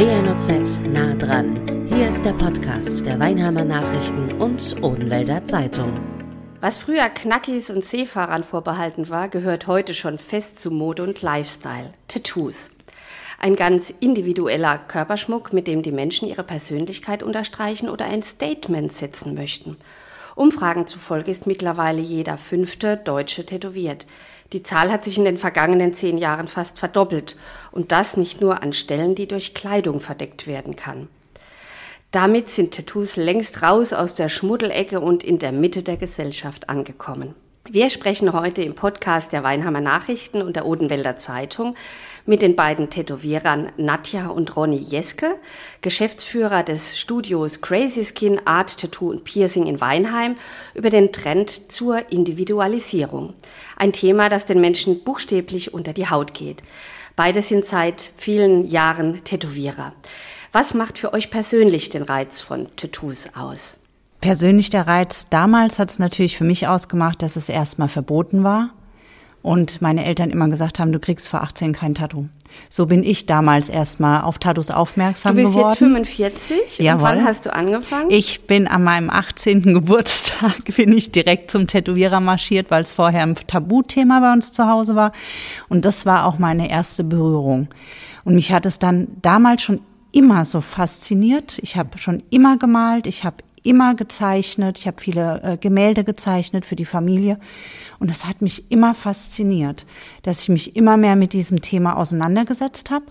WNOZ nah dran. Hier ist der Podcast der Weinheimer Nachrichten und Odenwälder Zeitung. Was früher Knackis und Seefahrern vorbehalten war, gehört heute schon fest zu Mode und Lifestyle. Tattoos. Ein ganz individueller Körperschmuck, mit dem die Menschen ihre Persönlichkeit unterstreichen oder ein Statement setzen möchten. Umfragen zufolge ist mittlerweile jeder fünfte Deutsche tätowiert. Die Zahl hat sich in den vergangenen zehn Jahren fast verdoppelt und das nicht nur an Stellen, die durch Kleidung verdeckt werden kann. Damit sind Tattoos längst raus aus der Schmuddelecke und in der Mitte der Gesellschaft angekommen. Wir sprechen heute im Podcast der Weinheimer Nachrichten und der Odenwälder Zeitung mit den beiden Tätowierern Nadja und Ronny Jeske, Geschäftsführer des Studios Crazy Skin Art Tattoo und Piercing in Weinheim, über den Trend zur Individualisierung. Ein Thema, das den Menschen buchstäblich unter die Haut geht. Beide sind seit vielen Jahren Tätowierer. Was macht für euch persönlich den Reiz von Tattoos aus? Persönlich der Reiz damals hat es natürlich für mich ausgemacht, dass es erstmal verboten war und meine Eltern immer gesagt haben, du kriegst vor 18 kein Tattoo. So bin ich damals erstmal auf Tattoos aufmerksam geworden. Du bist geworden. jetzt 45? Jawohl. Und wann hast du angefangen? Ich bin an meinem 18. Geburtstag bin ich direkt zum Tätowierer marschiert, weil es vorher ein Tabuthema bei uns zu Hause war. Und das war auch meine erste Berührung. Und mich hat es dann damals schon immer so fasziniert. Ich habe schon immer gemalt, ich habe immer gezeichnet, ich habe viele äh, Gemälde gezeichnet für die Familie und es hat mich immer fasziniert, dass ich mich immer mehr mit diesem Thema auseinandergesetzt habe,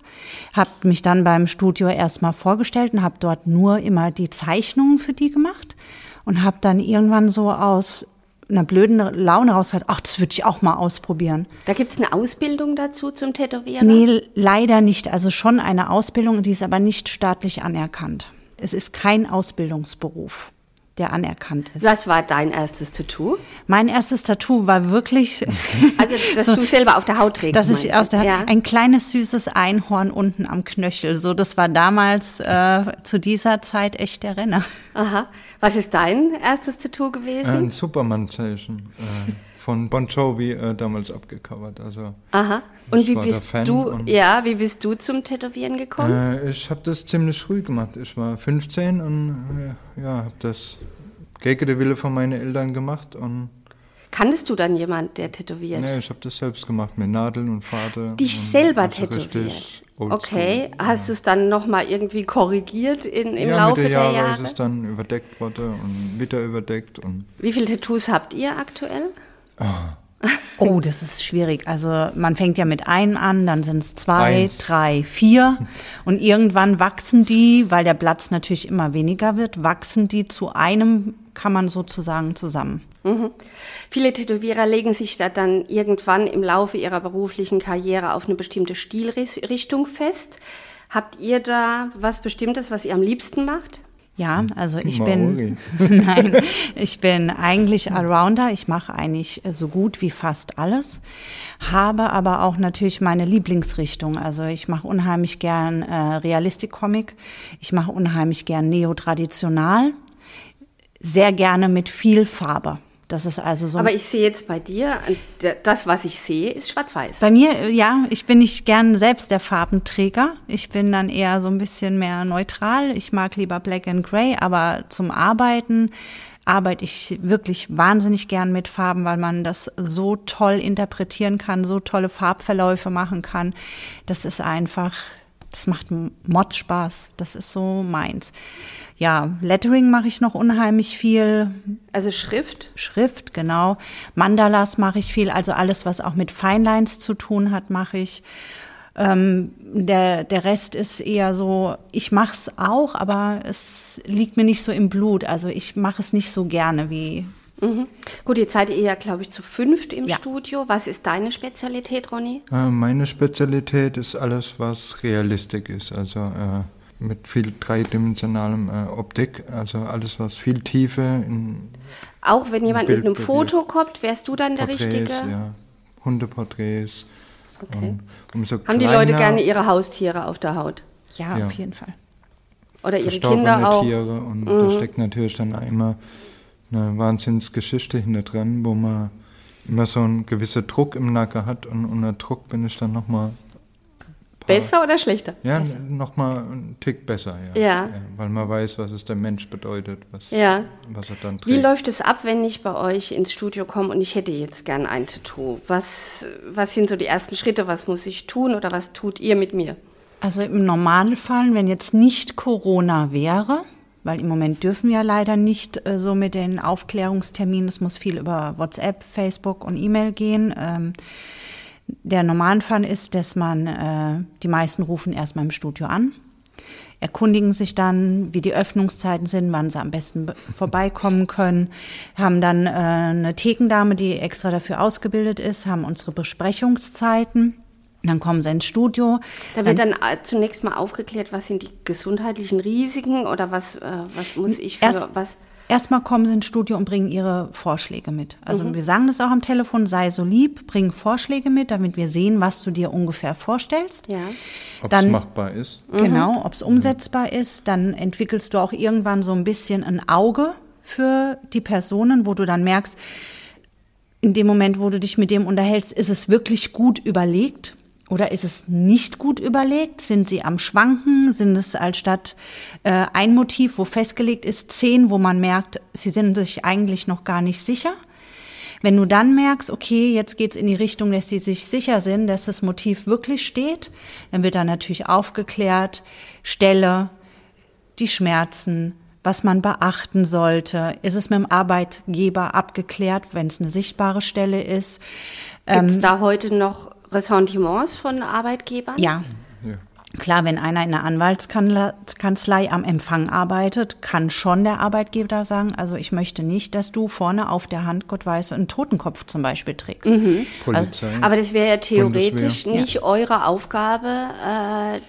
habe mich dann beim Studio erstmal vorgestellt und habe dort nur immer die Zeichnungen für die gemacht und habe dann irgendwann so aus einer blöden Laune raus gesagt, ach, das würde ich auch mal ausprobieren. Da gibt es eine Ausbildung dazu zum Tätowieren? Nee, leider nicht. Also schon eine Ausbildung, die ist aber nicht staatlich anerkannt. Es ist kein Ausbildungsberuf, der anerkannt ist. Was war dein erstes Tattoo? Mein erstes Tattoo war wirklich. Also, dass so, du selber auf der Haut trägst. Das ist aus der ja. ein kleines süßes Einhorn unten am Knöchel. So, das war damals äh, zu dieser Zeit echt der Renner. Aha. Was ist dein erstes Tattoo gewesen? Ein Superman-Zeichen. Von Bon Jovi äh, damals abgecovert. Also Aha. Und wie bist du? Ja, wie bist du zum Tätowieren gekommen? Äh, ich habe das ziemlich früh gemacht. Ich war 15 und äh, ja, habe das gegen den Wille von meinen Eltern gemacht und Kanntest du dann jemand, der tätowiert? Nee, ich habe das selbst gemacht mit Nadeln und Faden. Dich selber tätowiert? Okay, hast du es dann nochmal irgendwie korrigiert in, im ja, Laufe der, der Jahre? Ja, ist es dann überdeckt worden und wieder überdeckt. Und Wie viele Tattoos habt ihr aktuell? Oh, das ist schwierig. Also man fängt ja mit einem an, dann sind es zwei, Eins. drei, vier und irgendwann wachsen die, weil der Platz natürlich immer weniger wird, wachsen die zu einem, kann man sozusagen zusammen. Mhm. Viele Tätowierer legen sich da dann irgendwann im Laufe ihrer beruflichen Karriere auf eine bestimmte Stilrichtung fest. Habt ihr da was Bestimmtes, was ihr am liebsten macht? Ja, also ich bin, nein, ich bin eigentlich Allrounder. Ich mache eigentlich so gut wie fast alles, habe aber auch natürlich meine Lieblingsrichtung. Also ich mache unheimlich gern äh, Realistik-Comic. Ich mache unheimlich gern Neotraditional. Sehr gerne mit viel Farbe. Das ist also so. Aber ich sehe jetzt bei dir, das, was ich sehe, ist schwarz-weiß. Bei mir, ja, ich bin nicht gern selbst der Farbenträger. Ich bin dann eher so ein bisschen mehr neutral. Ich mag lieber Black and Gray, aber zum Arbeiten arbeite ich wirklich wahnsinnig gern mit Farben, weil man das so toll interpretieren kann, so tolle Farbverläufe machen kann. Das ist einfach, das macht Mod Spaß. Das ist so meins ja, Lettering mache ich noch unheimlich viel. Also Schrift? Schrift, genau. Mandalas mache ich viel, also alles, was auch mit Feinlines zu tun hat, mache ich. Ähm, der, der Rest ist eher so, ich mache es auch, aber es liegt mir nicht so im Blut. Also ich mache es nicht so gerne wie. Mhm. Gut, jetzt seid ihr ja, glaube ich, zu fünft im ja. Studio. Was ist deine Spezialität, Ronny? Äh, meine Spezialität ist alles, was Realistik ist. Also äh mit viel dreidimensionalem äh, Optik, also alles, was viel Tiefe in. Auch wenn jemand mit einem Foto kommt, wärst du dann der Porträts, Richtige? Ja, Hundeporträts. Okay. Haben die Leute gerne ihre Haustiere auf der Haut? Ja, ja. auf jeden Fall. Oder ihre Kinder auch. Tiere und mhm. da steckt natürlich dann immer eine Wahnsinnsgeschichte hinter dran, wo man immer so einen gewissen Druck im Nacken hat und unter Druck bin ich dann nochmal Besser oder schlechter? Ja, nochmal einen Tick besser, ja. Ja. Weil man weiß, was es der Mensch bedeutet, was, Ja. was er dann trägt. Wie läuft es ab, wenn ich bei euch ins Studio komme und ich hätte jetzt gern ein Tattoo? Was, was sind so die ersten Schritte? Was muss ich tun oder was tut ihr mit mir? Also im Normalfall, wenn jetzt nicht Corona wäre, weil im Moment dürfen wir leider nicht äh, so mit den Aufklärungsterminen, es muss viel über WhatsApp, Facebook und E-Mail gehen. Ähm, der Normalfall ist, dass man, äh, die meisten rufen erstmal im Studio an, erkundigen sich dann, wie die Öffnungszeiten sind, wann sie am besten be- vorbeikommen können, haben dann äh, eine Thekendame, die extra dafür ausgebildet ist, haben unsere Besprechungszeiten. Dann kommen sie ins Studio. Da wird dann äh, zunächst mal aufgeklärt, was sind die gesundheitlichen Risiken oder was, äh, was muss ich für Erst, was? Erstmal kommen sie ins Studio und bringen ihre Vorschläge mit. Also wir sagen das auch am Telefon, sei so lieb, bring Vorschläge mit, damit wir sehen, was du dir ungefähr vorstellst. Ja. Ob es dann- machbar ist. Genau, ob es umsetzbar ist. Dann entwickelst du auch irgendwann so ein bisschen ein Auge für die Personen, wo du dann merkst, in dem Moment, wo du dich mit dem unterhältst, ist es wirklich gut überlegt oder ist es nicht gut überlegt? Sind sie am Schwanken? Sind es als statt äh, ein Motiv, wo festgelegt ist, zehn, wo man merkt, sie sind sich eigentlich noch gar nicht sicher? Wenn du dann merkst, okay, jetzt geht's in die Richtung, dass sie sich sicher sind, dass das Motiv wirklich steht, dann wird dann natürlich aufgeklärt, Stelle, die Schmerzen, was man beachten sollte. Ist es mit dem Arbeitgeber abgeklärt, wenn es eine sichtbare Stelle ist? Gibt es da heute noch Ressentiments von Arbeitgebern? Ja, Ja. Klar, wenn einer in einer Anwaltskanzlei am Empfang arbeitet, kann schon der Arbeitgeber sagen, also ich möchte nicht, dass du vorne auf der Hand, Gott weiß, einen Totenkopf zum Beispiel trägst. Polizei. Aber das wäre ja theoretisch Bundeswehr. nicht eure Aufgabe, äh,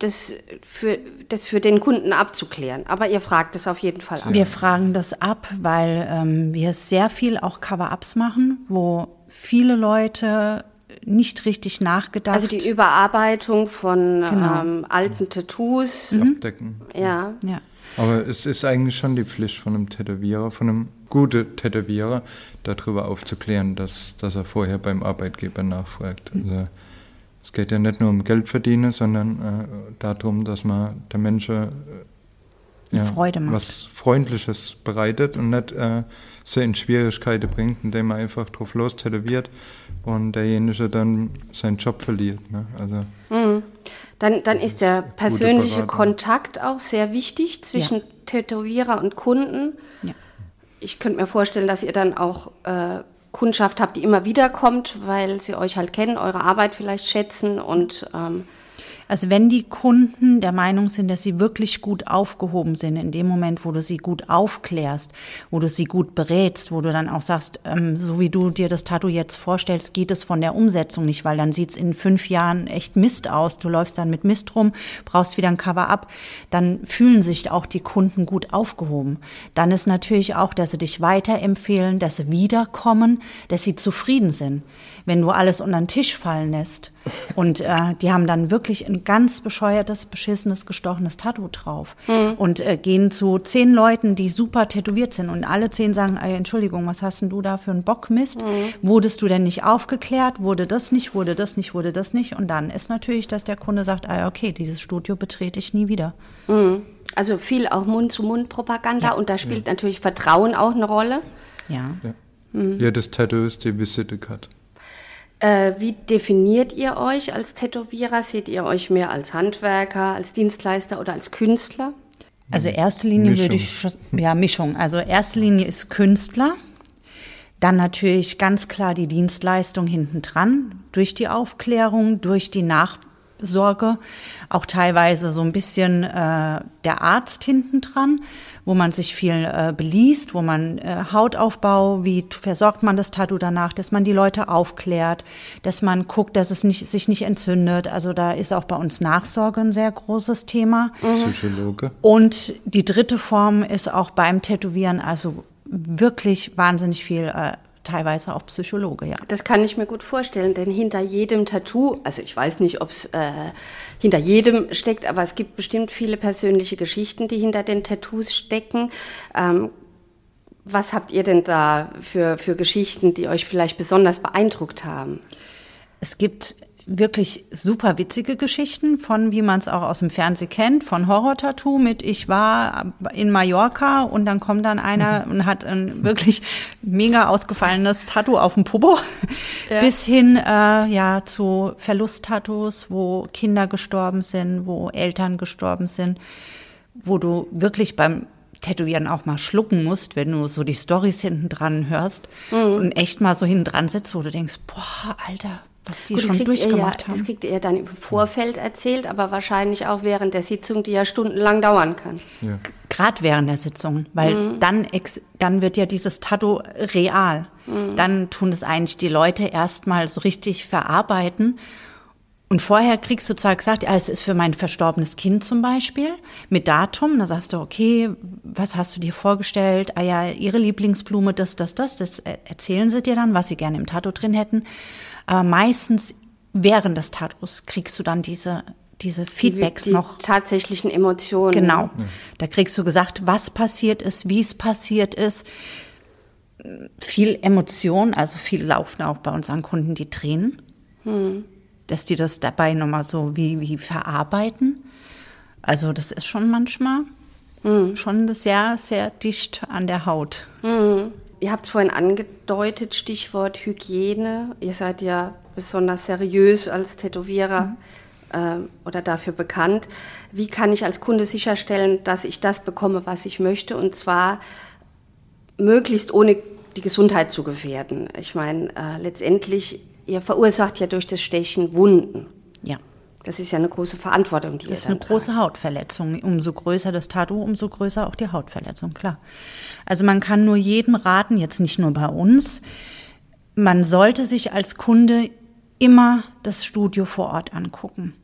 das, für, das für den Kunden abzuklären. Aber ihr fragt es auf jeden Fall an. Wir fragen das ab, weil ähm, wir sehr viel auch Cover-ups machen, wo viele Leute nicht richtig nachgedacht Also die Überarbeitung von Genau. ähm, alten Tattoos. Abdecken. Ja. ja. Aber es ist eigentlich schon die Pflicht von einem Tätowierer, von einem guten Tätowierer, darüber aufzuklären, dass, dass er vorher beim Arbeitgeber nachfragt. Also, es geht ja nicht nur um Geld verdienen, sondern äh, darum, dass man der Menschen äh, Freude macht. was Freundliches bereitet und nicht äh, sie in Schwierigkeiten bringt, indem man einfach drauf los tätowiert und derjenige dann seinen Job verliert. Ne? Also, Dann, dann ist der persönliche. Kontakt auch sehr wichtig zwischen Tätowierer und Kunden. Ja. Ich könnte mir vorstellen, dass ihr dann auch äh, Kundschaft habt, die immer wieder kommt, weil sie euch halt kennen, eure Arbeit vielleicht schätzen und ähm, Also wenn die Kunden der Meinung sind, dass sie wirklich gut aufgehoben sind, in dem Moment, wo du sie gut aufklärst, wo du sie gut berätst, wo du dann auch sagst, ähm, so wie du dir das Tattoo jetzt vorstellst, geht es von der Umsetzung nicht, weil dann sieht's in fünf Jahren echt Mist aus. Du läufst dann mit Mist rum, brauchst wieder ein Cover-up, dann fühlen sich auch die Kunden gut aufgehoben. Dann ist natürlich auch, dass sie dich weiterempfehlen, dass sie wiederkommen, dass sie zufrieden sind. Wenn du alles unter den Tisch fallen lässt und äh, die haben dann wirklich ein ganz bescheuertes, beschissenes, gestochenes Tattoo drauf und äh, gehen zu zehn Leuten, die super tätowiert sind und alle zehn sagen, ey, Entschuldigung, was hast denn du da für einen Bockmist? Wurdest du denn nicht aufgeklärt? Wurde das nicht? Wurde das nicht? Wurde das nicht? Und dann ist natürlich, dass der Kunde sagt, ah, okay, dieses Studio betrete ich nie wieder. also viel auch Mund-zu-Mund-Propaganda und da spielt natürlich Vertrauen auch eine Rolle. Ja. ja. Jedes Tattoo ist die Visitenkarte. Äh, wie definiert ihr euch als Tätowierer? Seht ihr euch mehr als Handwerker, als Dienstleister oder als Künstler? Also erste Linie Mischung. würde ich, ja, Mischung. Also erste Linie ist Künstler. Dann natürlich ganz klar die Dienstleistung hinten dran, durch die Aufklärung, durch die Nachsorge, auch teilweise so ein bisschen äh, der Arzt hinten dran, wo man sich viel äh, beliest, wo man äh, Hautaufbau, wie versorgt man das Tattoo danach, dass man die Leute aufklärt, dass man guckt, dass es nicht, sich nicht entzündet. Also da ist auch bei uns Nachsorge ein sehr großes Thema. Psychologe. Und die dritte Form ist auch beim Tätowieren, also wirklich wahnsinnig viel, äh, teilweise auch Psychologe, ja. Das kann ich mir gut vorstellen, denn hinter jedem Tattoo, also ich weiß nicht, ob es äh, hinter jedem steckt, aber es gibt bestimmt viele persönliche Geschichten, die hinter den Tattoos stecken. Ähm, was habt ihr denn da für, für Geschichten, die euch vielleicht besonders beeindruckt haben? Es gibt wirklich super witzige Geschichten von, wie man es auch aus dem Fernsehen kennt, von Horror-Tattoo mit ich war in Mallorca und dann kommt dann einer und hat ein wirklich mega ausgefallenes Tattoo auf dem Popo, ja. bis hin äh, ja zu Verlust-Tattoos, wo Kinder gestorben sind, wo Eltern gestorben sind, wo du wirklich beim Tätowieren auch mal schlucken musst, wenn du so die Stories hinten dran hörst mhm. und echt mal so hinten dran sitzt, wo du denkst, boah, Alter, was die Gut, schon durchgemacht ja, haben. Das kriegt ihr dann im Vorfeld erzählt, aber wahrscheinlich auch während der Sitzung, die ja stundenlang dauern kann. Ja. Gerade während der Sitzung, weil mhm. dann, dann wird ja dieses Tattoo real. Mhm. Dann tun es eigentlich die Leute erstmal so richtig verarbeiten. Und vorher kriegst du zwar gesagt, ja, es ist für mein verstorbenes Kind zum Beispiel, mit Datum. Da sagst du, okay, was hast du dir vorgestellt? Ah ja, ihre Lieblingsblume, das, das, das. Das erzählen sie dir dann, was sie gerne im Tattoo drin hätten. Aber meistens während des Tattoos kriegst du dann diese, diese Feedbacks die, die noch. tatsächlichen Emotionen. Genau. Da kriegst du gesagt, was passiert ist, wie es passiert ist. Viel Emotion, also viel laufen auch bei unseren Kunden die Tränen. Hm. Dass die das dabei nochmal so wie, wie verarbeiten. Also das ist schon manchmal hm. schon sehr, sehr dicht an der Haut. Hm. Ihr habt es vorhin angedeutet, Stichwort Hygiene. Ihr seid ja besonders seriös als Tätowierer mhm. äh, oder dafür bekannt. Wie kann ich als Kunde sicherstellen, dass ich das bekomme, was ich möchte und zwar möglichst ohne die Gesundheit zu gefährden? Ich meine, äh, letztendlich, ihr verursacht ja durch das Stechen Wunden. Ja. Das ist ja eine große Verantwortung, die Das ist eine tragt. große Hautverletzung. Umso größer das Tattoo, umso größer auch die Hautverletzung, klar. Also man kann nur jedem raten, jetzt nicht nur bei uns, man sollte sich als Kunde immer das Studio vor Ort angucken.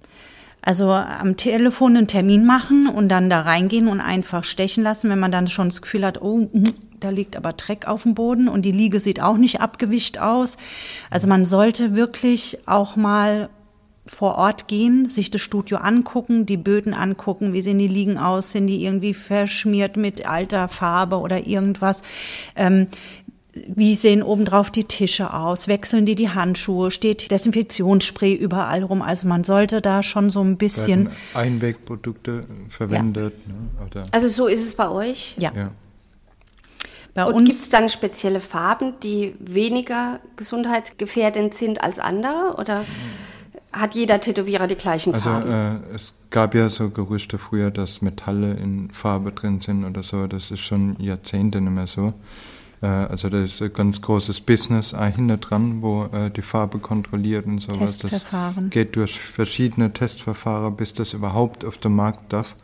Also am Telefon einen Termin machen und dann da reingehen und einfach stechen lassen, wenn man dann schon das Gefühl hat, oh, hm, da liegt aber Dreck auf dem Boden und die Liege sieht auch nicht abgewischt aus. Also man sollte wirklich auch mal vor Ort gehen, sich das Studio angucken, die Böden angucken, wie sehen die Liegen aus, sind die irgendwie verschmiert mit alter Farbe oder irgendwas. Ähm, wie sehen obendrauf die Tische aus? Wechseln die die Handschuhe? Steht Desinfektionsspray überall rum? Also man sollte da schon so ein bisschen Einwegprodukte verwendet. Ja. Ne? Also so ist es bei euch? Ja. ja. Bei Und gibt es dann spezielle Farben, die weniger gesundheitsgefährdend sind als andere? Oder? Hat jeder Tätowierer die gleichen also, Farben? Also äh, es gab ja so Gerüchte früher, dass Metalle in Farbe drin sind oder so. Das ist schon Jahrzehnte nicht mehr so. Äh, also da ist ein ganz großes Business hinter dran, wo äh, die Farbe kontrolliert und sowas. Testverfahren. Das geht durch verschiedene Testverfahren, bis das überhaupt auf den Markt darf.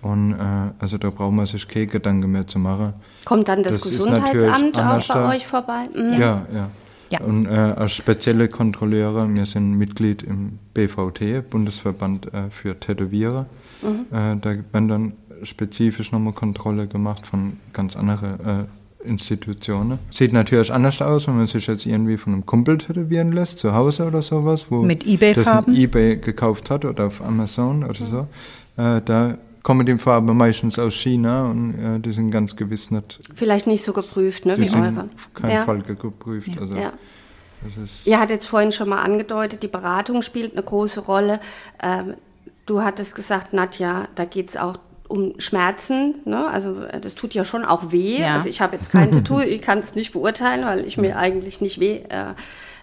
Und äh, also da braucht man sich keine Gedanken mehr zu machen. Kommt dann das, das Gesundheitsamt auch bei euch vorbei? Mhm. Ja, ja. Ja. Und äh, als spezielle Kontrolleure, wir sind Mitglied im BVT, Bundesverband äh, für Tätowierer. Mhm. Äh, da werden dann spezifisch nochmal Kontrolle gemacht von ganz anderen äh, Institutionen. Sieht natürlich anders aus, wenn man sich jetzt irgendwie von einem Kumpel tätowieren lässt, zu Hause oder sowas, wo Mit Ebay-Farben? Ebay gekauft hat oder auf Amazon oder so. Äh, da kommen die Farben meistens aus China und äh, die sind ganz gewiss nicht. Vielleicht nicht so geprüft, ne, die wie sind eure. Kein ja. Fall geprüft. Ja. Also, ja. Ihr hattet jetzt vorhin schon mal angedeutet, die Beratung spielt eine große Rolle. Ähm, du hattest gesagt, Nadja, da geht es auch um Schmerzen. Ne? Also das tut ja schon auch weh. Ja. Also ich habe jetzt kein Tattoo, ich kann es nicht beurteilen, weil ich mir eigentlich nicht weh. Äh,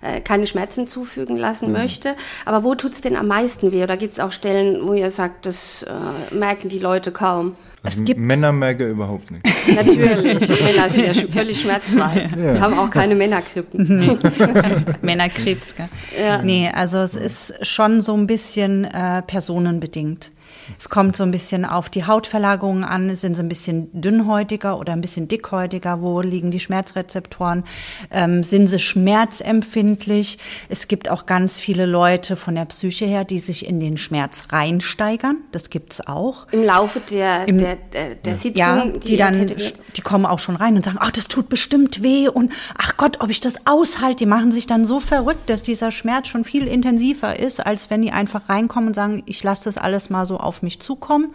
äh, keine Schmerzen zufügen lassen mhm. möchte. Aber wo tut es denn am meisten weh? Oder gibt es auch Stellen, wo ihr sagt, das äh, merken die Leute kaum? Also es gibt Männer merken überhaupt nicht. Natürlich, Männer sind ja völlig schmerzfrei. Ja. Wir haben auch keine Männerkrippen. Nee. Männerkrebs, gell? Ja. Nee, also es ist schon so ein bisschen äh, personenbedingt. Es kommt so ein bisschen auf die Hautverlagerungen an, sind sie ein bisschen dünnhäutiger oder ein bisschen dickhäutiger, wo liegen die Schmerzrezeptoren, ähm, sind sie schmerzempfindlich. Es gibt auch ganz viele Leute von der Psyche her, die sich in den Schmerz reinsteigern, das gibt es auch. Im Laufe der, Im, der, der, der Sitzung? Ja, die, die dann, die kommen auch schon rein und sagen, ach, das tut bestimmt weh und ach Gott, ob ich das aushalte, die machen sich dann so verrückt, dass dieser Schmerz schon viel intensiver ist, als wenn die einfach reinkommen und sagen, ich lasse das alles mal so auf mich zukommen.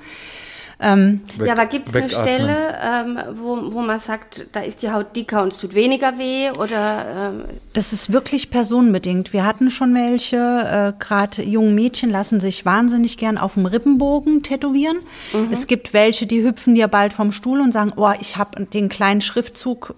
Ähm, Weg- ja, aber gibt es eine. Stelle, ähm, wo, wo man sagt, da ist die Haut dicker und es tut weniger weh? Oder ähm, Das ist wirklich personenbedingt. Wir hatten schon welche, äh, gerade junge Mädchen lassen sich wahnsinnig gern auf dem Rippenbogen tätowieren. Es gibt welche, die hüpfen dir bald vom Stuhl und sagen, oh, ich habe den kleinen Schriftzug.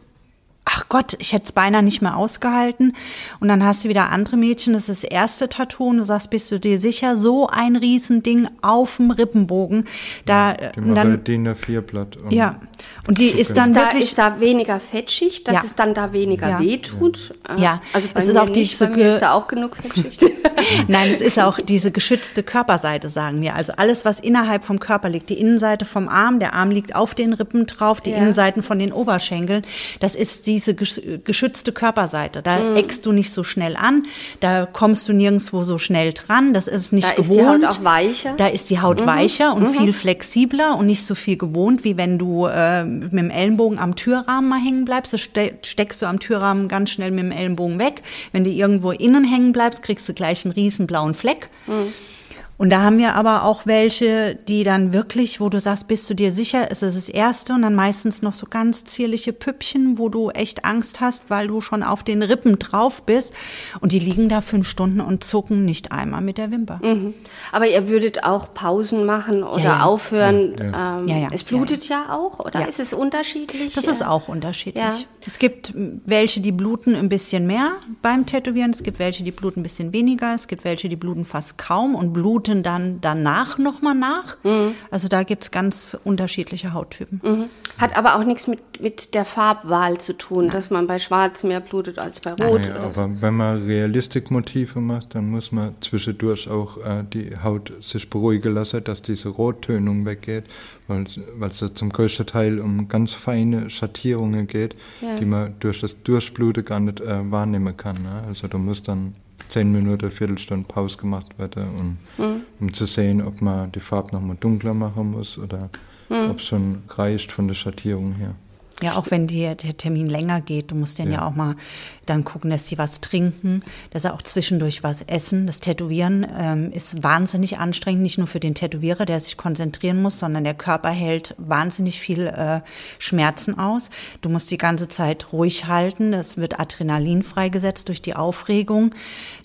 Ach Gott, ich hätte es beinahe nicht mehr ausgehalten. Und dann hast du wieder andere Mädchen, das ist das erste Tattoo und du sagst, bist du dir sicher, so ein Riesending auf dem Rippenbogen. Da, Die und machen dann, DIN A4-Blatt. und- ja, und die ist dann da wirklich ist da weniger Fettschicht, dass Ja. es dann da weniger Ja. weh tut? Äh, Ja. Also bei Es ist auch nicht, diese bei ist da auch genug Fettschicht. Nein, es ist auch diese geschützte Körperseite, sagen wir. Also alles, was innerhalb vom Körper liegt. Die Innenseite vom Arm, der Arm liegt auf den Rippen drauf, die Ja. Innenseiten von den Oberschenkeln. Das ist diese gesch- geschützte Körperseite. Da Mhm. eckst du nicht so schnell an, da kommst du nirgendwo so schnell dran. Das ist nicht Da ist gewohnt. die Haut auch weicher. Da ist die Haut Mhm. weicher und viel flexibler und nicht so viel gewohnt, wie wenn du äh, mit dem Ellenbogen am Türrahmen mal hängen bleibst. Das ste steckst du am Türrahmen ganz schnell mit dem Ellenbogen weg. Wenn du irgendwo innen hängen bleibst, kriegst du gleich einen riesen blauen Fleck. Und da haben wir aber auch welche, die dann wirklich, wo du sagst, bist du dir sicher, ist es das erste und dann meistens noch so ganz zierliche Püppchen, wo du echt Angst hast, weil du schon auf den Rippen drauf bist und die liegen da fünf Stunden und zucken nicht einmal mit der Wimper. Mhm. Aber ihr würdet auch Pausen machen oder Ja, ja. aufhören. Ja, Ähm, Ja, ja, es blutet ja, auch, oder Ja. ist es unterschiedlich? Das ist auch unterschiedlich. Ja. Es gibt welche, die bluten ein bisschen mehr beim Tätowieren. Es gibt welche, die bluten ein bisschen weniger. Es gibt welche, die bluten fast kaum und bluten dann danach nochmal nach. Also da gibt es ganz unterschiedliche Hauttypen. Mhm. Hat aber auch nichts mit, mit der Farbwahl zu tun, dass man bei Schwarz mehr blutet als bei Rot. Nee, oder so. aber wenn man Realistikmotive macht, dann muss man zwischendurch auch äh, die Haut sich beruhigen lassen, dass diese Rottönung weggeht, weil es ja zum größten Teil um ganz feine Schattierungen geht, Ja. die man durch das Durchbluten gar nicht äh, wahrnehmen kann. Ne? Also da muss dann zehn Minuten, Viertelstunde Pause gemacht werden, um, Mhm. um zu sehen, ob man die Farbe nochmal dunkler machen muss oder Mhm. ob es schon reicht von der Schattierung her. Ja, auch wenn die, der Termin länger geht, du musst dann ja. Ja. auch mal dann gucken, dass sie was trinken, dass sie auch zwischendurch was essen. Das Tätowieren ähm, ist wahnsinnig anstrengend, nicht nur für den Tätowierer, der sich konzentrieren muss, sondern der Körper hält wahnsinnig viel äh, Schmerzen aus. Du musst die ganze Zeit ruhig halten. Es wird Adrenalin freigesetzt durch die Aufregung.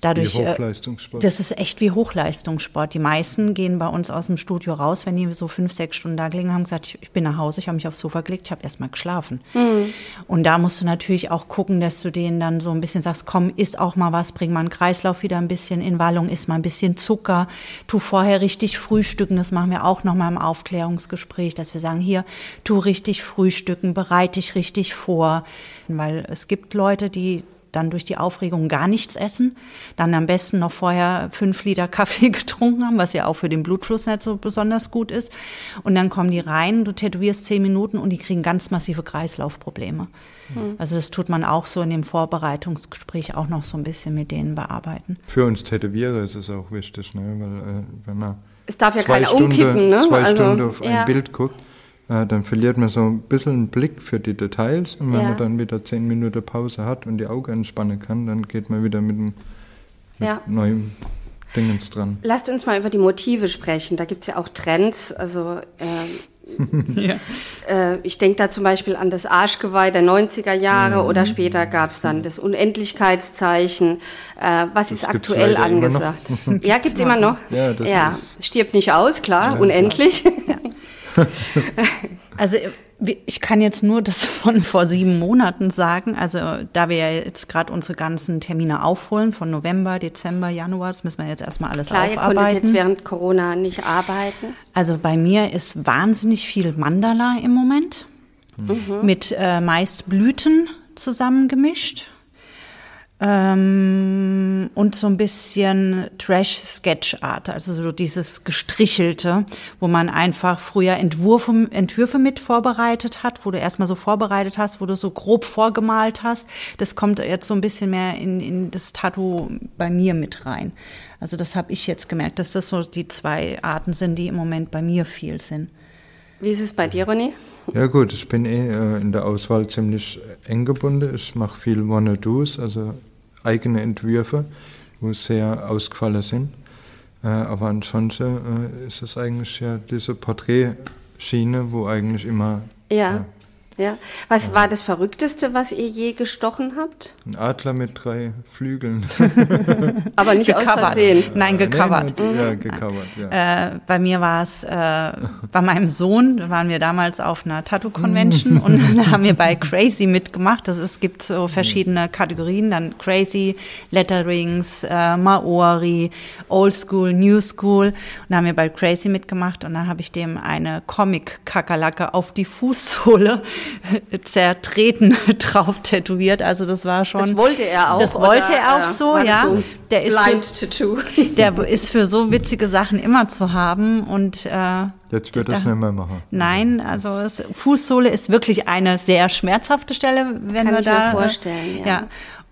Dadurch, Wie äh, Hochleistungssport. das ist echt wie Hochleistungssport. Die meisten gehen bei uns aus dem Studio raus, wenn die so fünf, sechs Stunden da gelegen haben, gesagt, ich, ich bin nach Hause, ich habe mich aufs Sofa gelegt, ich habe erst mal geschlafen. Und da musst du natürlich auch gucken, dass du denen dann so ein bisschen sagst, komm, isst auch mal was, bring mal einen Kreislauf wieder ein bisschen in Wallung, isst mal ein bisschen Zucker, tu vorher richtig frühstücken, das machen wir auch nochmal im Aufklärungsgespräch, dass wir sagen, hier, tu richtig frühstücken, bereite dich richtig vor, weil es gibt Leute, die dann durch die Aufregung gar nichts essen, dann am besten noch vorher fünf Liter Kaffee getrunken haben, was ja auch für den Blutfluss nicht so besonders gut ist. Und dann kommen die rein, du tätowierst zehn Minuten und die kriegen ganz massive Kreislaufprobleme. Also das tut man auch so in dem Vorbereitungsgespräch auch noch so ein bisschen mit denen bearbeiten. Für uns Tätowierer ist es auch wichtig, ne? weil äh, wenn man Es darf ja zwei, keiner Stunden, umkippen, ne? zwei Also, Stunden auf ja. ein Bild guckt, dann verliert man so ein bisschen einen Blick für die Details und wenn Ja. man dann wieder zehn Minuten Pause hat und die Augen entspannen kann, dann geht man wieder mit einem mit Ja. neuen Dingens dran. Lasst uns mal über die Motive sprechen. Da gibt es ja auch Trends. Also ähm, äh, ich denke da zum Beispiel an das Arschgeweih der 90er Jahre oder später gab es dann das Unendlichkeitszeichen. Äh, was ist Das gibt's aktuell leider immer noch. angesagt? ja, gibt es immer noch. Ja, das ist- stirbt nicht aus, klar, Ja, unendlich. Also ich kann jetzt nur das von vor sieben Monaten sagen. Also da wir ja jetzt gerade unsere ganzen Termine aufholen von November, Dezember, Januar, das müssen wir jetzt erstmal alles klar, ihr konntet aufarbeiten. jetzt während Corona nicht arbeiten. Also bei mir ist wahnsinnig viel Mandala im Moment mit äh, meist Blüten zusammengemischt. Ähm, und so ein bisschen Trash-Sketch-Art, also so dieses Gestrichelte, wo man einfach früher Entwürfe, Entwürfe mit vorbereitet hat, wo du erstmal so vorbereitet hast, wo du so grob vorgemalt hast. Das kommt jetzt so ein bisschen mehr in, in das Tattoo bei mir mit rein. Also das habe ich jetzt gemerkt, dass das so die zwei Arten sind, die im Moment bei mir viel sind. Wie ist es bei dir, Ronny? Ja gut, ich bin eh äh, in der Auswahl ziemlich eng gebunden. Ich mache viel Wanna-Dos, also eigene Entwürfe, wo sehr ausgefallen sind. Äh, aber ansonsten äh, ist es eigentlich ja diese Schiene, wo eigentlich immer Ja. Ja. Ja. Was war das Verrückteste, was ihr je gestochen habt? ein Adler mit drei Flügeln. Aber nicht aus Gecovert. Versehen. Nein, gecovert. Nee, nee, ja, gecovert, ja. Äh, bei mir war es, äh, bei meinem Sohn, da waren wir damals auf einer Tattoo-Convention und dann haben wir bei Crazy mitgemacht. Das ist, es gibt so verschiedene Kategorien, dann Crazy, Letterings, äh, Maori, Old School, New School. Und da haben wir bei Crazy mitgemacht und dann habe ich dem eine Comic-Kakerlacke auf die Fußsohle zertreten drauf tätowiert. Also das war schon. Das wollte er auch. Das wollte oder, er auch äh, so, ja. So Der ist Blind Tattoo. der ist für so witzige Sachen immer zu haben und äh, Jetzt wird das da- nicht mehr machen. Nein, also es, Fußsohle ist wirklich eine sehr schmerzhafte Stelle, wenn Kann wir ich mir da. vorstellen, ja.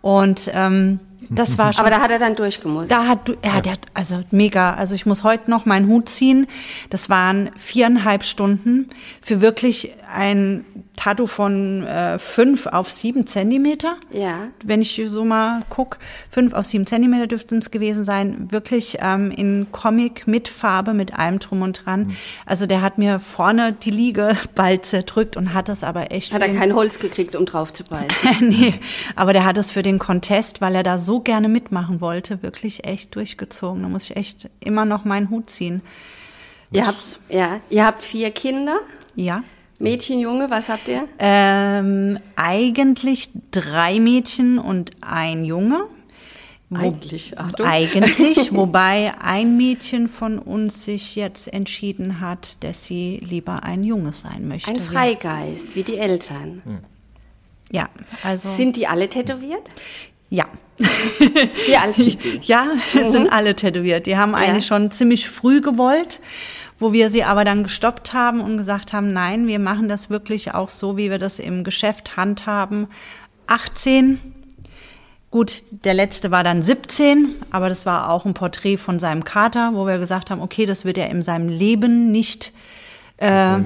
Und ähm, das war schon. Aber da hat er dann durchgemusst. Da hat du, ja, der hat, also mega. Also ich muss heute noch meinen Hut ziehen. Das waren viereinhalb Stunden für wirklich ein Tattoo von äh, fünf auf sieben Zentimeter. Ja. Wenn ich so mal guck, fünf auf sieben Zentimeter dürften es gewesen sein. Wirklich ähm, in Comic mit Farbe, mit allem drum und dran. Mhm. Also der hat mir vorne die Liege bald zerdrückt und hat das aber echt. Hat er kein Holz gekriegt, um drauf zu beißen. nee, aber der hat es für den Contest, weil er da so gerne mitmachen wollte, wirklich echt durchgezogen. Da muss ich echt immer noch meinen Hut ziehen. ihr, habt, ja, ihr habt vier Kinder, Ja. Mädchen, Junge, was habt ihr? Ähm, eigentlich drei Mädchen und ein Junge. Wo- Eigentlich, Achtung. Eigentlich, wobei ein Mädchen von uns sich jetzt entschieden hat, dass sie lieber ein Junge sein möchte. Ein Freigeist, wie die Eltern. Ja, also Sind die alle tätowiert? ja. Wie alt sind die? Ja, sind alle tätowiert. Die haben eigentlich schon ziemlich früh gewollt, wo wir sie aber dann gestoppt haben und gesagt haben, nein, wir machen das wirklich auch so, wie wir das im Geschäft handhaben. 18. Gut, der letzte war dann 17, aber das war auch ein Porträt von seinem Kater, wo wir gesagt haben, okay, das wird er in seinem Leben nicht äh,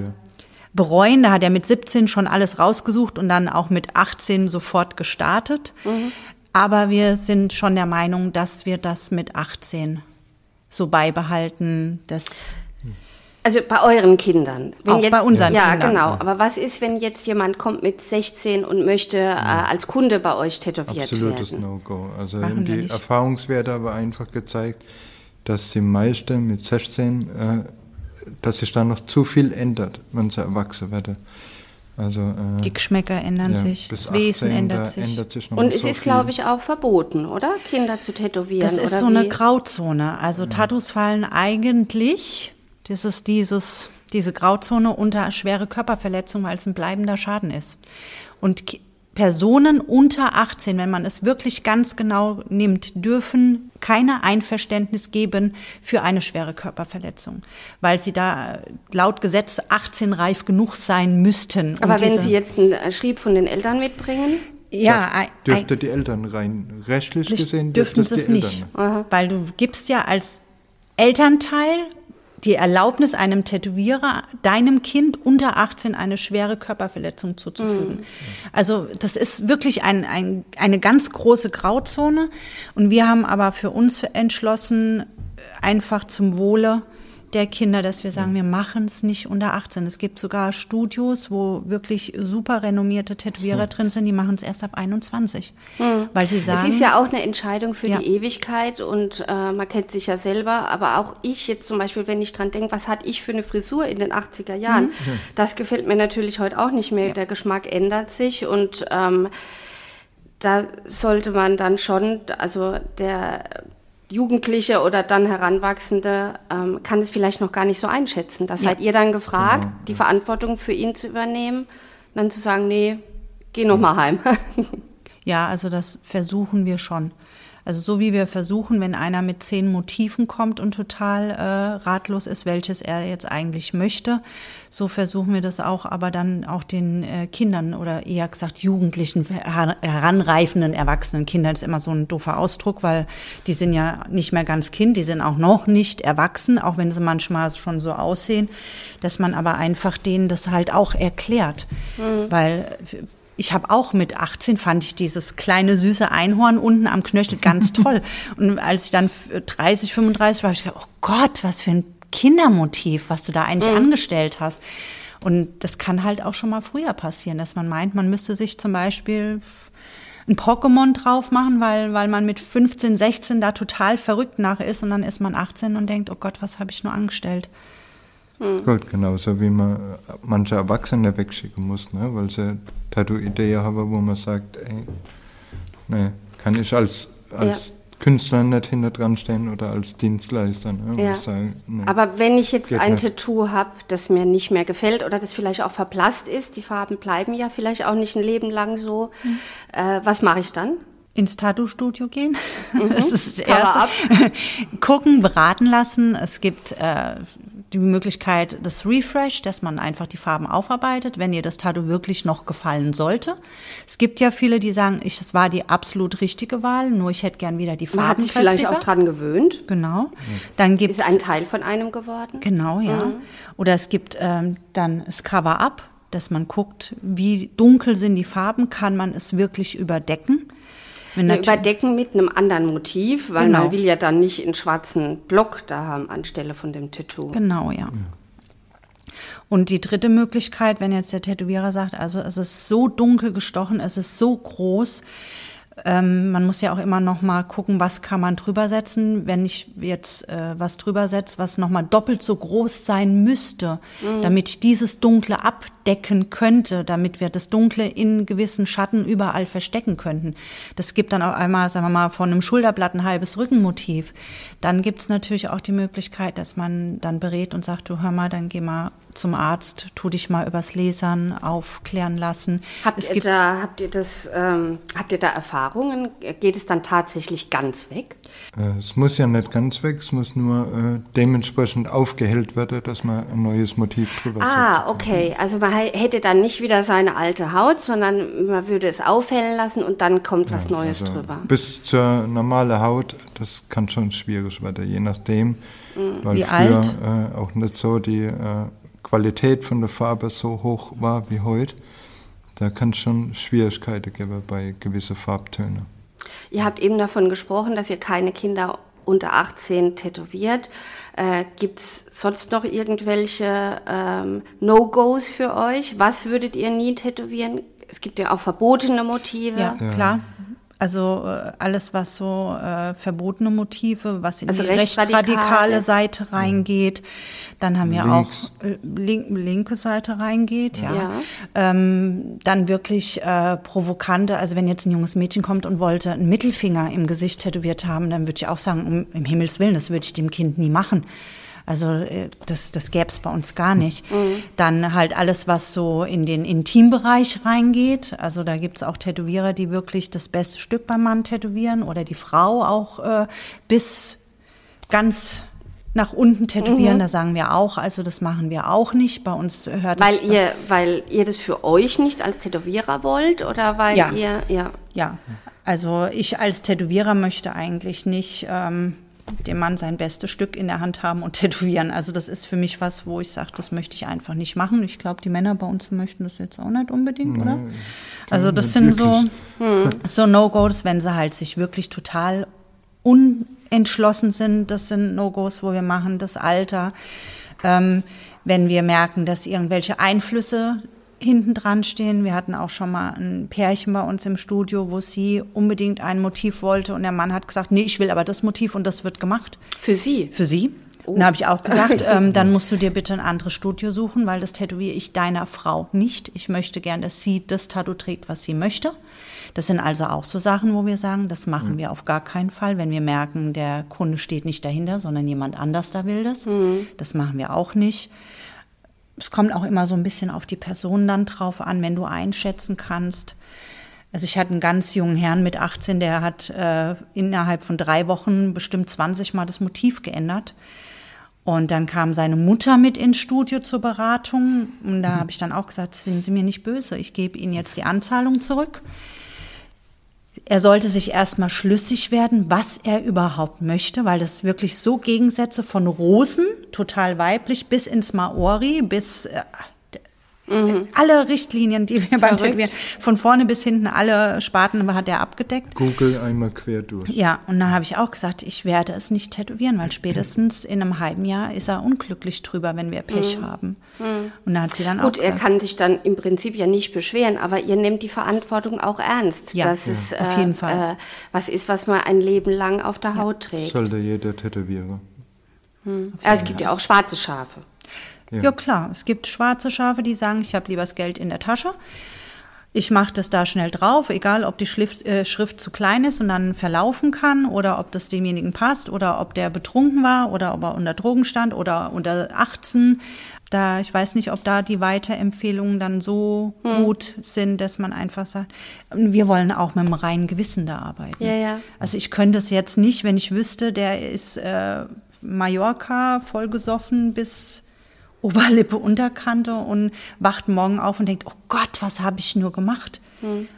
bereuen. Da hat er mit 17 schon alles rausgesucht und dann auch mit 18 sofort gestartet. Aber wir sind schon der Meinung, dass wir das mit 18 so beibehalten. Das Also bei euren Kindern. Auch bei unseren ja, Kindern. genau. Aber was ist, wenn jetzt jemand kommt mit 16 und möchte äh, als Kunde bei euch tätowiert Absolutes werden? No-Go. Also Machen die nicht. Erfahrungswerte aber einfach gezeigt, dass die meisten mit 16, äh, dass sich da noch zu viel ändert, wenn sie erwachsen werden. Also äh, die Geschmäcker ändern ja, sich, das Wesen 18, ändert sich. Ändert sich Und es so ist, glaube ich, auch verboten, oder? Kinder zu tätowieren. Das ist oder so eine wie? Grauzone. Also Tattoos fallen eigentlich, das ist dieses, diese Grauzone unter schwere Körperverletzung, weil es ein bleibender Schaden ist. Und Personen unter 18, wenn man es wirklich ganz genau nimmt, dürfen keine Einverständnis geben für eine schwere Körperverletzung, weil sie da laut Gesetz 18 reif genug sein müssten. Aber wenn diese- Sie jetzt einen Schrieb von den Eltern mitbringen, ja, Dürfte die Eltern rein rechtlich gesehen dürften dürfte sie es es die nicht, Eltern. weil du gibst ja als Elternteil die Erlaubnis einem Tätowierer, deinem Kind unter 18 eine schwere Körperverletzung zuzufügen. Also das ist wirklich ein, ein, eine ganz große Grauzone. Und wir haben aber für uns entschlossen, einfach zum Wohle der Kinder, dass wir sagen, wir machen es nicht unter 18. Es gibt sogar Studios, wo wirklich super renommierte Tätowierer drin sind, die machen es erst ab 21. Weil sie sagen, es ist ja auch eine Entscheidung für Ja. die Ewigkeit und äh, man kennt sich ja selber, aber auch ich jetzt zum Beispiel, wenn ich dran denke, was hatte ich für eine Frisur in den 80er Jahren, Mhm. das gefällt mir natürlich heute auch nicht mehr. Der Geschmack ändert sich und ähm, da sollte man dann schon, also der Jugendliche oder dann Heranwachsende ähm, kann es vielleicht noch gar nicht so einschätzen. Da seid ihr dann gefragt, Genau, die Verantwortung für ihn zu übernehmen, dann zu sagen, nee, geh noch mal heim. Ja, also das versuchen wir schon. Also so wie wir versuchen, wenn einer mit zehn Motiven kommt und total äh, ratlos ist, welches er jetzt eigentlich möchte, so versuchen wir das auch, aber dann auch den äh, Kindern oder eher gesagt Jugendlichen, her heranreifenden, erwachsenen Kindern, das ist immer so ein doofer Ausdruck, weil die sind ja nicht mehr ganz Kind, die sind auch noch nicht erwachsen, auch wenn sie manchmal schon so aussehen, dass man aber einfach denen das halt auch erklärt, weil ich habe auch mit 18 fand ich dieses kleine süße Einhorn unten am Knöchel ganz toll. Und als ich dann 30, 35 war, habe ich gedacht, oh Gott, was für ein Kindermotiv, was du da eigentlich angestellt hast. Und das kann halt auch schon mal früher passieren, dass man meint, man müsste sich zum Beispiel ein Pokémon drauf machen, weil, weil man mit 15, 16 da total verrückt nach ist und dann ist man 18 und denkt, oh Gott, was habe ich nur angestellt? Gut, genauso wie man manche Erwachsene wegschicken muss, ne? weil sie Tattoo-Ideen haben, wo man sagt, ey, ne, kann ich als, als Künstler nicht hinter dran stehen oder als Dienstleister. Ne? Ja. ich sage, ne. Aber wenn ich jetzt ein nicht. Tattoo habe, das mir nicht mehr gefällt oder das vielleicht auch verblasst ist, die Farben bleiben ja vielleicht auch nicht ein Leben lang so, Mhm. äh, was mache ich dann? ins Tattoo-Studio gehen. Das ist das Erste. Gucken, beraten lassen. Es gibt äh, die Möglichkeit des Refresh, dass man einfach die Farben aufarbeitet, wenn ihr das Tattoo wirklich noch gefallen sollte. Es gibt ja viele, die sagen, ich, es war die absolut richtige Wahl, nur ich hätte gern wieder die Farben. Man hat sich vielleicht auch dran gewöhnt. Genau. Dann gibt Ist ein Teil von einem geworden. Genau, ja. Oder es gibt ähm, dann das Cover-up, dass man guckt, wie dunkel sind die Farben, kann man es wirklich überdecken. Wenn natü- überdecken mit einem anderen Motiv, weil Genau. man will ja dann nicht einen schwarzen Block da haben anstelle von dem Tattoo. Genau, ja. Und die dritte Möglichkeit, wenn jetzt der Tätowierer sagt, also es ist so dunkel gestochen, es ist so groß, ähm, man muss ja auch immer noch mal gucken, was kann man drüber setzen. Wenn ich jetzt äh, was drüber setze, was noch mal doppelt so groß sein müsste, damit ich dieses Dunkle abdecken könnte, damit wir das Dunkle in gewissen Schatten überall verstecken könnten. Das gibt dann auch einmal, sagen wir mal, von einem Schulterblatt ein halbes Rückenmotiv. Dann gibt es natürlich auch die Möglichkeit, dass man dann berät und sagt, du hör mal, dann geh mal zum Arzt, tu dich mal übers Lasern aufklären lassen. Habt es ihr, gibt da, habt, ihr das, ähm, habt ihr da Erfahrungen? Geht es dann tatsächlich ganz weg? Äh, Es muss ja nicht ganz weg, es muss nur äh, dementsprechend aufgehellt werden, dass man ein neues Motiv drüber setzt. Ah, okay. Also man hätte dann nicht wieder seine alte Haut, sondern man würde es aufhellen lassen und dann kommt was Neues Also drüber. Bis zur normalen Haut, das kann schon schwierig werden, je nachdem. Weil Wie früher alt? Äh, auch nicht so die äh, Qualität von der Farbe so hoch war wie heute. Da kann es schon Schwierigkeiten geben bei gewissen Farbtönen. Ihr habt eben davon gesprochen, dass ihr keine Kinder unter 18 tätowiert. Äh, Gibt es sonst noch irgendwelche ähm, No-Gos für euch? Was würdet ihr nie tätowieren? Es gibt ja auch verbotene Motive. Ja, klar. Also äh, alles, was so äh, verbotene Motive, was in Also die rechtsradikal rechtsradikale ist. Seite reingeht. Dann haben wir Links. auch äh, link, linke Seite reingeht, ja. Ja. Ähm, dann wirklich äh, provokante, also wenn jetzt ein junges Mädchen kommt und wollte einen Mittelfinger im Gesicht tätowiert haben, dann würde ich auch sagen, um, im Himmels Willen, das würde ich dem Kind nie machen. Also äh, das, das gäbe es bei uns gar nicht. Dann halt alles, was so in den Intimbereich reingeht. Also da gibt es auch Tätowierer, die wirklich das beste Stück beim Mann tätowieren oder die Frau auch äh, bis ganz nach unten tätowieren. Da sagen wir auch, also das machen wir auch nicht. Bei uns hört Weil es, ihr, weil ihr das für euch nicht als Tätowierer wollt oder weil Ja. ihr, ja. Ja, also ich als Tätowierer möchte eigentlich nicht ähm, dem Mann sein bestes Stück in der Hand haben und tätowieren. Also das ist für mich was, wo ich sage, das möchte ich einfach nicht machen. Ich glaube, die Männer bei uns möchten das jetzt auch nicht unbedingt, oder? Also das sind so, so No-Gos, wenn sie halt sich wirklich total unentschlossen sind. Das sind No-Gos, wo wir machen, das Alter. Ähm, wenn wir merken, dass irgendwelche Einflüsse hinten dran stehen. Wir hatten auch schon mal ein Pärchen bei uns im Studio, wo sie unbedingt ein Motiv wollte und der Mann hat gesagt, nee, ich will aber das Motiv und das wird gemacht Für sie. für sie. Und da habe ich auch gesagt, ähm, dann musst du dir bitte ein anderes Studio suchen, weil das tätowiere ich deiner Frau nicht. Ich möchte gern, dass sie das Tattoo trägt, was sie möchte. Das sind also auch so Sachen, wo wir sagen, das machen wir auf gar keinen Fall, wenn wir merken, der Kunde steht nicht dahinter, sondern jemand anders da will das. Das machen wir auch nicht. Es kommt auch immer so ein bisschen auf die Person dann drauf an, wenn du einschätzen kannst. Also ich hatte einen ganz jungen Herrn mit 18, der hat äh, innerhalb von drei Wochen bestimmt 20 Mal das Motiv geändert. Und dann kam seine Mutter mit ins Studio zur Beratung. Und da habe ich dann auch gesagt, sind Sie mir nicht böse, ich gebe Ihnen jetzt die Anzahlung zurück. Er sollte sich erstmal schlüssig werden, was er überhaupt möchte, weil das wirklich so Gegensätze von Rosen, total weiblich, bis ins Maori, bis äh, Alle Richtlinien, die wir beim Tätowieren, von vorne bis hinten, alle Sparten hat er abgedeckt. Google einmal quer durch. Ja, und da habe ich auch gesagt, ich werde es nicht tätowieren, weil spätestens in einem halben Jahr ist er unglücklich drüber, wenn wir Pech haben. Und da hat sie dann auch Gut, er gesagt, kann sich dann im Prinzip ja nicht beschweren, aber ihr nehmt die Verantwortung auch ernst. Ja, dass es auf jeden Fall. Äh, was ist, was man ein Leben lang auf der Haut trägt. Sollte jeder Tätowierer. Also es gibt ja auch schwarze Schafe. Ja. klar, es gibt schwarze Schafe, die sagen, ich habe lieber das Geld in der Tasche. Ich mache das da schnell drauf, egal ob die Schrift, äh, Schrift zu klein ist und dann verlaufen kann oder ob das demjenigen passt oder ob der betrunken war oder ob er unter Drogen stand oder unter 18. Da, ich weiß nicht, ob da die Weiterempfehlungen dann so gut sind, dass man einfach sagt, wir wollen auch mit einem reinen Gewissen da arbeiten. Ja, ja. Also ich könnte es jetzt nicht, wenn ich wüsste, der ist äh, Mallorca vollgesoffen bis Oberlippe, Unterkante und wacht morgen auf und denkt, oh Gott, was habe ich nur gemacht?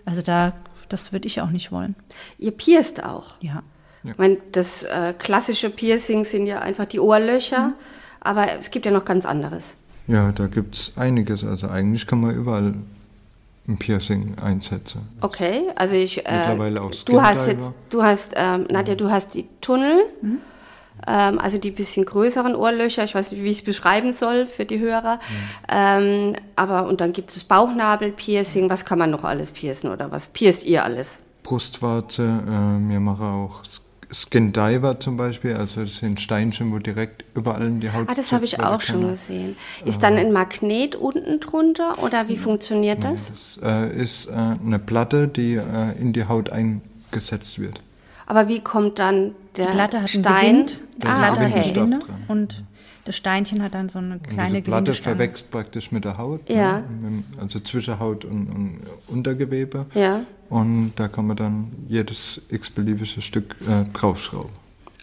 Also da, das würde ich auch nicht wollen. Ihr pierst auch. Ja. Ich meine, das äh, klassische Piercing sind ja einfach die Ohrlöcher, aber es gibt ja noch ganz anderes. Ja, da gibt es einiges. Also eigentlich kann man überall ein Piercing einsetzen. Okay, also ich. Äh, Mittlerweile auch Du hast jetzt, du hast, ähm, Nadja, du hast die Tunnel, ähm, also die bisschen größeren Ohrlöcher. Ich weiß nicht, wie ich es beschreiben soll für die Hörer. Ähm, aber und dann gibt es Bauchnabel-Piercing. Was kann man noch alles piercen oder was pierst ihr alles? Brustwarze, äh, wir machen auch Skin Diver zum Beispiel. Also das sind Steinchen, wo direkt überall in die Haut Ah, das habe ich auch schon gesehen. Ist dann ein Magnet unten drunter oder wie funktioniert das? Das äh, ist äh, eine Platte, die äh, in die Haut eingesetzt wird. Aber wie kommt dann der Die Platte hat einen Stein? Gewinde, die ah, Platte hat einen okay. Stab Gewinde und das Steinchen hat dann so eine Und kleine diese Platte verwächst praktisch mit der Haut. Ja. Ne? Mit, dem- also zwischen Haut und, und Untergewebe. Ja. Und da kann man dann jedes x-beliebige Stück äh, draufschrauben.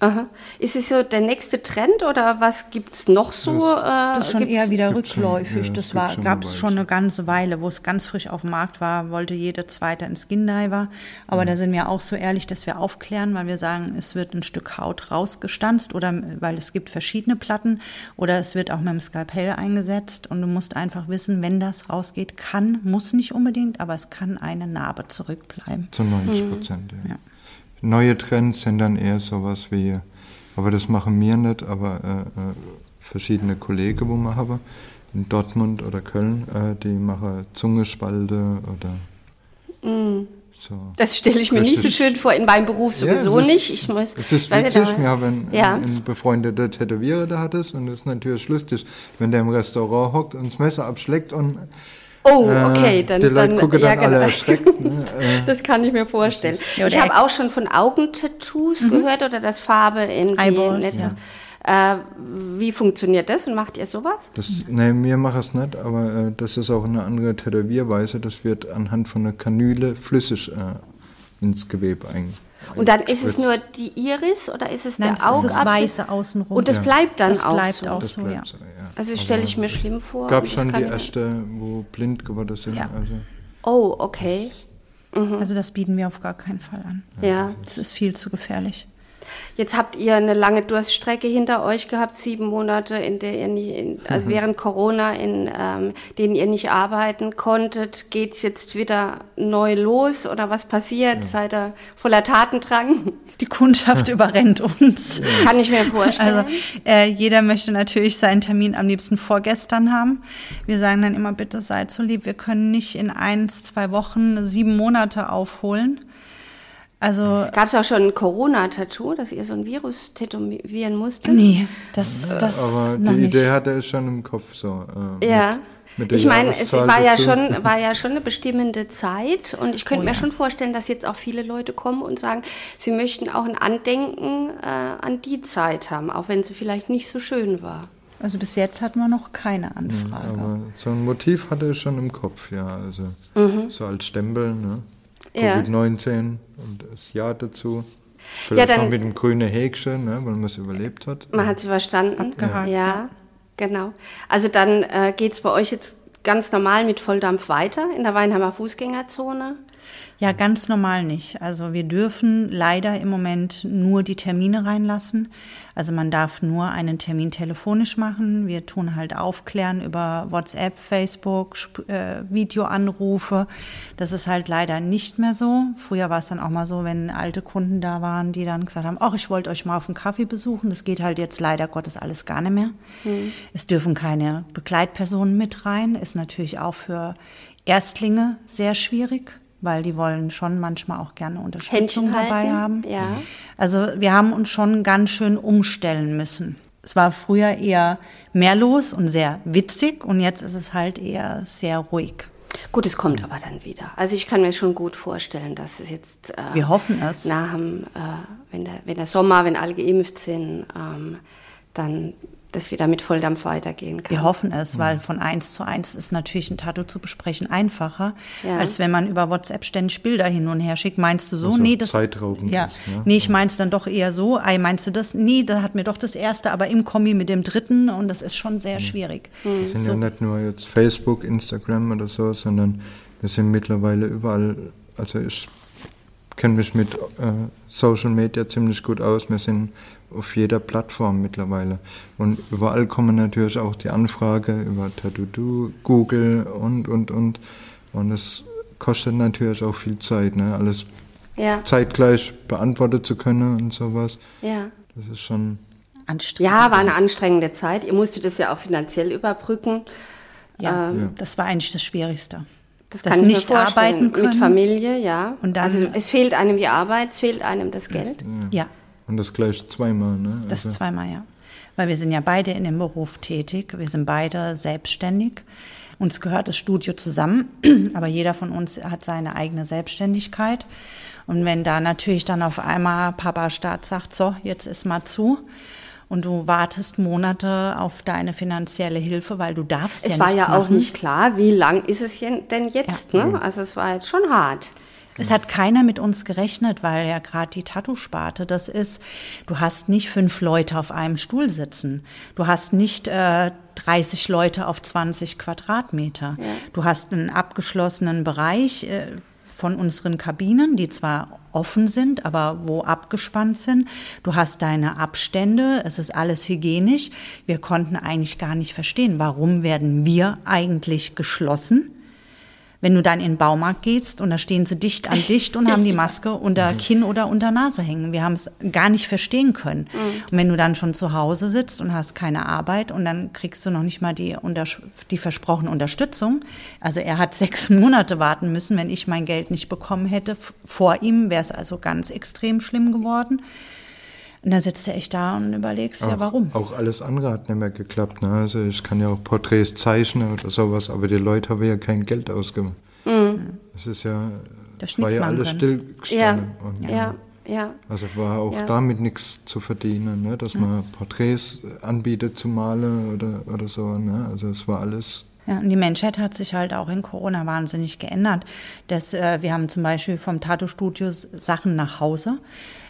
Aha. Ist es so der nächste Trend oder was gibt es noch so? Das ist schon gibt's- eher wieder gibt's schon, rückläufig. ja, das gab es Weile. schon eine ganze Weile, wo es ganz frisch auf dem Markt war, wollte jeder Zweite ein Skin Diver. Aber da sind wir auch so ehrlich, dass wir aufklären, weil wir sagen, es wird ein Stück Haut rausgestanzt oder weil es gibt verschiedene Platten oder es wird auch mit dem Skalpell eingesetzt und du musst einfach wissen, wenn das rausgeht, kann, muss nicht unbedingt, aber es kann eine Narbe zurückbleiben. Zu 90 Prozent. Ja. Ja. Neue Trends sind dann eher sowas wie, aber das machen wir nicht, aber äh, äh, verschiedene Kollegen, wo wir haben, in Dortmund oder Köln, äh, die machen Zungespalte oder so. Das stelle ich mir nicht so Richtig. schön vor, in meinem Beruf sowieso das nicht. ist- Ich muss, es ist witzig, wir haben einen, ja. einen befreundeten Tätowierer da hattest und das ist natürlich lustig, wenn der im Restaurant hockt und das Messer abschlägt und Oh, äh, okay, dann, die Leute dann gucken ja, dann alle genau. erschreckt. Ne? Das kann ich mir vorstellen. Ja, ich habe auch schon von Augentattoos gehört oder das Farbe in die Eyeballs, Netze. Äh, wie funktioniert das und macht ihr sowas? Das, nee, wir machen es nicht, aber äh, das ist auch eine andere Tätowierweise. Das wird anhand von einer Kanüle flüssig äh, ins Gewebe ein. Und dann ist es nur die Iris oder ist es Nein, der das ist das? Weiße außenrum. Und das Ja. bleibt dann Das auch bleibt so. auch Das so, bleibt ja. so, ja. Also stelle ich mir schlimm vor. gab Das schon die erste, wo blind geworden sind. Ja. Also, Oh, okay. Also das bieten wir auf gar keinen Fall an. Ja. Das ist viel zu gefährlich. Jetzt habt ihr eine lange Durststrecke hinter euch gehabt, sieben Monate, in der ihr nicht, in, also Mhm. während Corona, in ähm, denen ihr nicht arbeiten konntet. Geht's jetzt wieder neu los oder was passiert? Seid ihr voller Tatendrang? Die Kundschaft überrennt uns. Kann ich mir vorstellen. Also äh, jeder möchte natürlich seinen Termin am liebsten vorgestern haben. Wir sagen dann immer, bitte seid so lieb, wir können nicht in eins, zwei Wochen sieben Monate aufholen. Also Gab es auch schon ein Corona-Tattoo, dass ihr so ein Virus tätowieren musstet? nee, das, das aber noch die nicht. Idee hatte ich schon im Kopf. So, äh, Ja. Mit, ich meine, es war ja, schon, war ja schon eine bestimmende Zeit und ich könnte Oh mir ja. schon vorstellen, dass jetzt auch viele Leute kommen und sagen, sie möchten auch ein Andenken äh, an die Zeit haben, auch wenn sie vielleicht nicht so schön war. Also bis jetzt hatten wir noch keine Anfrage. Aber so ein Motiv hatte ich schon im Kopf, ja. Also so als Stempel, ne? Mhm. Ja. Covid-19 und das Jahr dazu. Vielleicht dann- noch mit dem grünen Häkchen, ne? weil man es überlebt hat. Man hat sie verstanden. Abgehakt, Ja, ja. genau. Also dann äh, geht es bei euch jetzt ganz normal mit Volldampf weiter in der Weinheimer Fußgängerzone? Ja, ganz normal nicht. Also wir dürfen leider im Moment nur die Termine reinlassen. Also man darf nur einen Termin telefonisch machen. Wir tun halt aufklären über WhatsApp, Facebook, äh, Videoanrufe. Das ist halt leider nicht mehr so. Früher war es dann auch mal so, wenn alte Kunden da waren, die dann gesagt haben, ach, ich wollte euch mal auf einen Kaffee besuchen. Das geht halt jetzt leider Gottes alles gar nicht mehr. Mhm. Es dürfen keine Begleitpersonen mit rein. Ist natürlich auch für Erstlinge sehr schwierig weil die wollen schon manchmal auch gerne Unterstützung dabei haben. Ja. Also wir haben uns schon ganz schön umstellen müssen. Es war früher eher mehr los und sehr witzig und jetzt ist es halt eher sehr ruhig. Gut, es kommt aber dann wieder. Also ich kann mir schon gut vorstellen, dass es jetzt. Äh, wir hoffen es. Nach dem, äh, wenn, der, wenn der Sommer, wenn alle geimpft sind, ähm, dann das wieder mit Volldampf weitergehen kann. Wir hoffen es, weil von eins zu eins ist natürlich ein Tattoo zu besprechen einfacher, ja. als wenn man über WhatsApp ständig Bilder hin und her schickt. Meinst du so? Also nee, das Zeitraubend ja. Ist, ne? Nee, ich mein's dann doch eher so. Ei, meinst du das? Nee, da hat mir doch das erste, aber im Kombi mit dem dritten und das ist schon sehr schwierig. Mhm. Das sind so. ja nicht nur jetzt Facebook, Instagram oder so, sondern wir sind mittlerweile überall, also ich kenne mich mit äh, Social Media ziemlich gut aus. Wir sind auf jeder Plattform mittlerweile. Und überall kommen natürlich auch die Anfrage über Tattoo, Google und, und, und. Und es kostet natürlich auch viel Zeit, ne? alles ja. zeitgleich beantwortet zu können und sowas. Ja. Das ist schon... Anstrengend. Ja, war eine anstrengende Zeit. Ihr musstet das ja auch finanziell überbrücken. Ja, ähm, das war eigentlich das Schwierigste. Das, das kann nicht arbeiten können. Mit Familie, ja. Und dann, also es fehlt einem die Arbeit, es fehlt einem das Geld. Ja. Und das gleich zweimal, ne? Das also. zweimal, ja. Weil wir sind ja beide in dem Beruf tätig, wir sind beide selbstständig. Uns gehört das Studio zusammen, aber jeder von uns hat seine eigene Selbstständigkeit. Und wenn da natürlich dann auf einmal Papa Staat sagt, so, jetzt ist mal zu, und du wartest Monate auf deine finanzielle Hilfe, weil du darfst es ja Es war ja machen. auch nicht klar, wie lang ist es denn jetzt. Ja. Ne? Also es war jetzt schon hart. Es hat keiner mit uns gerechnet, weil ja gerade die Tattoo-Sparte, das ist, du hast nicht fünf Leute auf einem Stuhl sitzen. Du hast nicht äh, 30 Leute auf 20 Quadratmeter. Ja. Du hast einen abgeschlossenen Bereich. Äh, von unseren Kabinen, die zwar offen sind, aber wo abgespannt sind. Du hast deine Abstände, es ist alles hygienisch. Wir konnten eigentlich gar nicht verstehen, warum werden wir eigentlich geschlossen? Wenn du dann in den Baumarkt gehst und da stehen sie dicht an dicht und haben die Maske unter mhm. Kinn oder unter Nase hängen. Wir haben es gar nicht verstehen können. Mhm. Und wenn du dann schon zu Hause sitzt und hast keine Arbeit und dann kriegst du noch nicht mal die, die versprochene Unterstützung. Also er hat sechs Monate warten müssen, wenn ich mein Geld nicht bekommen hätte. Vor ihm wäre es also ganz extrem schlimm geworden. Und dann sitzt du echt da und überlegst, auch, ja, warum? Auch alles andere hat nicht mehr geklappt. Ne? Also ich kann ja auch Porträts zeichnen oder sowas, aber die Leute haben ja kein Geld ausgemacht. Mhm. Das ist ja, das war ja alles stillgestanden. Ja, ja, ja. Also war auch ja. damit nichts zu verdienen, ne? dass man Porträts anbietet zu malen oder, oder so. Ne? Also es war alles ja, und die Menschheit hat sich halt auch in Corona wahnsinnig geändert. Das, äh, wir haben zum Beispiel vom Tattoo-Studio Sachen nach Hause.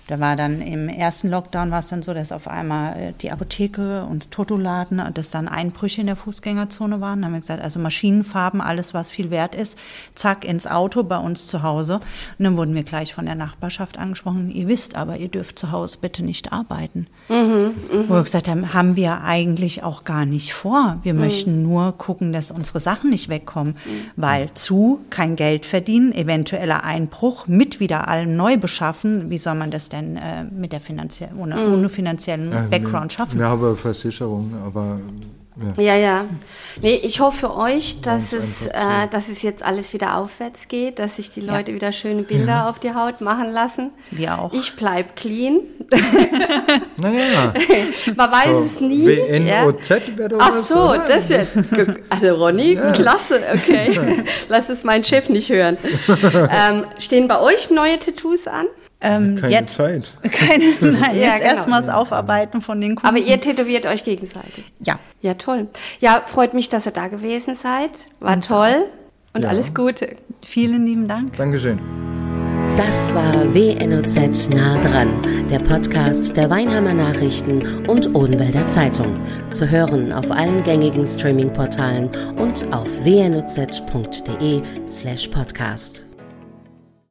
Da war dann im ersten Lockdown war es dann so, dass auf einmal äh, die Apotheke und Totoladen, dass dann Einbrüche in der Fußgängerzone waren. Da haben wir gesagt, also Maschinenfarben, alles was viel wert ist, zack ins Auto bei uns zu Hause. Und dann wurden wir gleich von der Nachbarschaft angesprochen, ihr wisst aber, ihr dürft zu Hause bitte nicht arbeiten. Mhm, mh. Wo wir gesagt haben, haben wir eigentlich auch gar nicht vor. Wir mhm. möchten nur gucken, dass unsere Sachen nicht wegkommen, mhm. weil zu kein Geld verdienen, eventueller Einbruch, mit wieder allem neu beschaffen, wie soll man das denn denn äh, mit der finanziellen, ohne, mhm. ohne finanziellen ja, Background schaffen? Wir haben Versicherung, aber ja. ja, ja. Nee, ich hoffe für euch, dass es, äh, dass es jetzt alles wieder aufwärts geht, dass sich die Leute ja. wieder schöne Bilder ja. auf die Haut machen lassen. Wir auch. Ich bleib clean. naja. Man weiß so, es nie. WNOZ ja. wäre doch Ach so, oder? das wäre. Also Ronny, klasse, okay. Lass es mein Chef nicht hören. Ähm, stehen bei euch neue Tattoos an? Ähm, keine jetzt, Zeit. Keine, nein, ja, jetzt genau. erstmal das Aufarbeiten von den Kunden. Aber ihr tätowiert euch gegenseitig. Ja. Ja, toll. Ja, freut mich, dass ihr da gewesen seid. War und toll und ja. alles Gute. Vielen lieben Dank. Dankeschön. Das war WNOZ nah dran, der Podcast der Weinheimer Nachrichten und Odenwälder Zeitung. Zu hören auf allen gängigen Streaming-Portalen und auf wnoz.de slash podcast.